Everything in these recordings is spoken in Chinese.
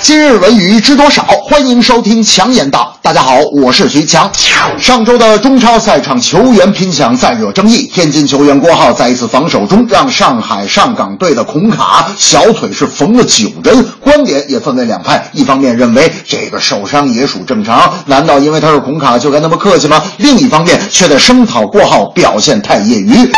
今日文娱知多少？欢迎收听强言道。大家好，我是徐强。上周的中超赛场球员拼抢再惹争议，天津球员郭浩在一次防守中让上海上港队的孔卡小腿是缝了九针，观点也分为两派。一方面认为这个受伤也属正常，难道因为他是孔卡就该那么客气吗？另一方面却在声讨郭浩表现太业余。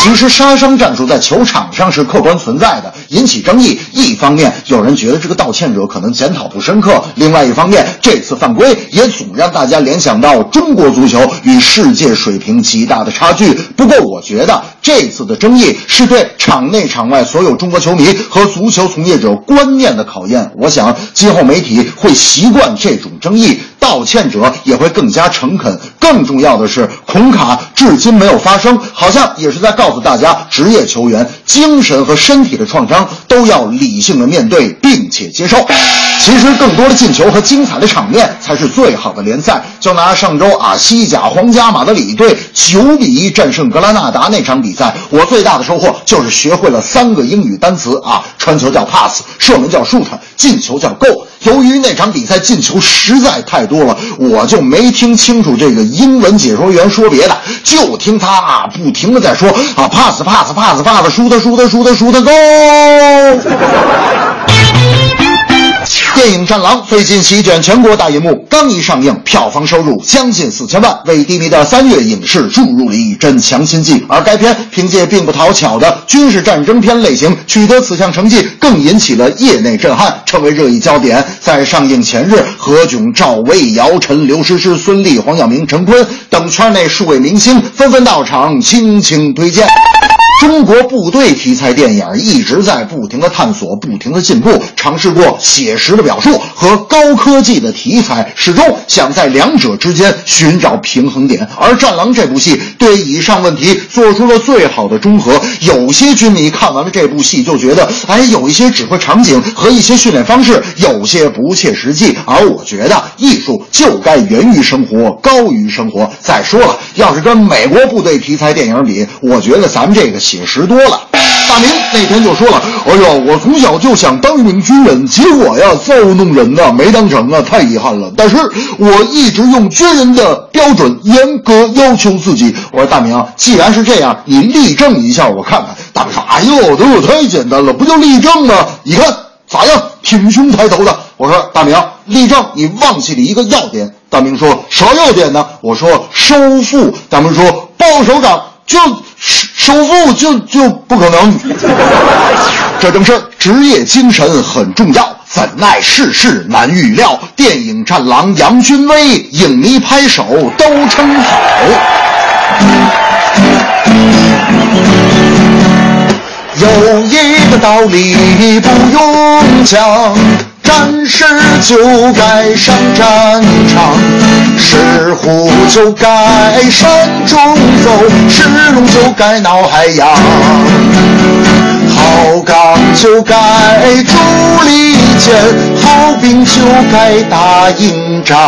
其实杀伤战术在球场上是客观存在的，引起争议。一方面，有人觉得这个道歉者可能检讨不深刻；另外一方面，这次犯规也总让大家联想到中国足球与世界水平极大的差距。不过，我觉得这次的争议是对场内场外所有中国球迷和足球从业者观念的考验。我想，今后媒体会习惯这种争议。道歉者也会更加诚恳。更重要的是，孔卡至今没有发声，好像也是在告诉大家，职业球员精神和身体的创伤都要理性的面对，并且接受。其实，更多的进球和精彩的场面才是最好的联赛。就拿上周啊，西甲皇家马德里队九比一战胜格拉纳达那场比赛，我最大的收获就是学会了三个英语单词啊，传球叫 pass，射门叫 shoot，进球叫 go。由于那场比赛进球实在太多了，我就没听清楚这个英文解说员说别的，就听他啊不停的在说啊 pass pass pass pass 输的输的输的输的 go。电影《战狼》最近席卷全国大银幕，刚一上映，票房收入将近四千万，为低迷的三月影视注入了一针强心剂。而该片凭借并不讨巧的军事战争片类型取得此项成绩，更引起了业内震撼，成为热议焦点。在上映前日，何炅、赵薇、姚晨、刘诗诗、孙俪、黄晓明、陈坤等圈内数位明星纷纷到场倾情推荐。中国部队题材电影一直在不停的探索、不停的进步，尝试过写实的表述和高科技的题材，始终想在两者之间寻找平衡点。而《战狼》这部戏对以上问题做出了最好的中和。有些军迷看完了这部戏就觉得，哎，有一些指挥场景和一些训练方式有些不切实际。而我觉得，艺术就该源于生活，高于生活。再说了，要是跟美国部队题材电影比，我觉得咱们这个。写实多了。大明那天就说了：“哎呦，我从小就想当一名军人，结果呀，造物弄人呐，没当成啊，太遗憾了。但是我一直用军人的标准严格要求自己。”我说：“大明，既然是这样，你立正一下，我看看。”大明说：“哎呦，这个太简单了，不就立正吗？你看咋样？挺胸抬头的。”我说：“大明，立正，你忘记了一个要点。”大明说：“啥要点呢？”我说：“收腹。”大明说：“报首长就是。”收腹就就不可能，这正是职业精神很重要，怎奈世事难预料。电影《战狼》杨军威，影迷拍手都称好。有一个道理不用讲。战士就该上战场，是虎就该山中走，是龙就该闹海洋，好钢就该铸利剑，好兵就该打硬仗。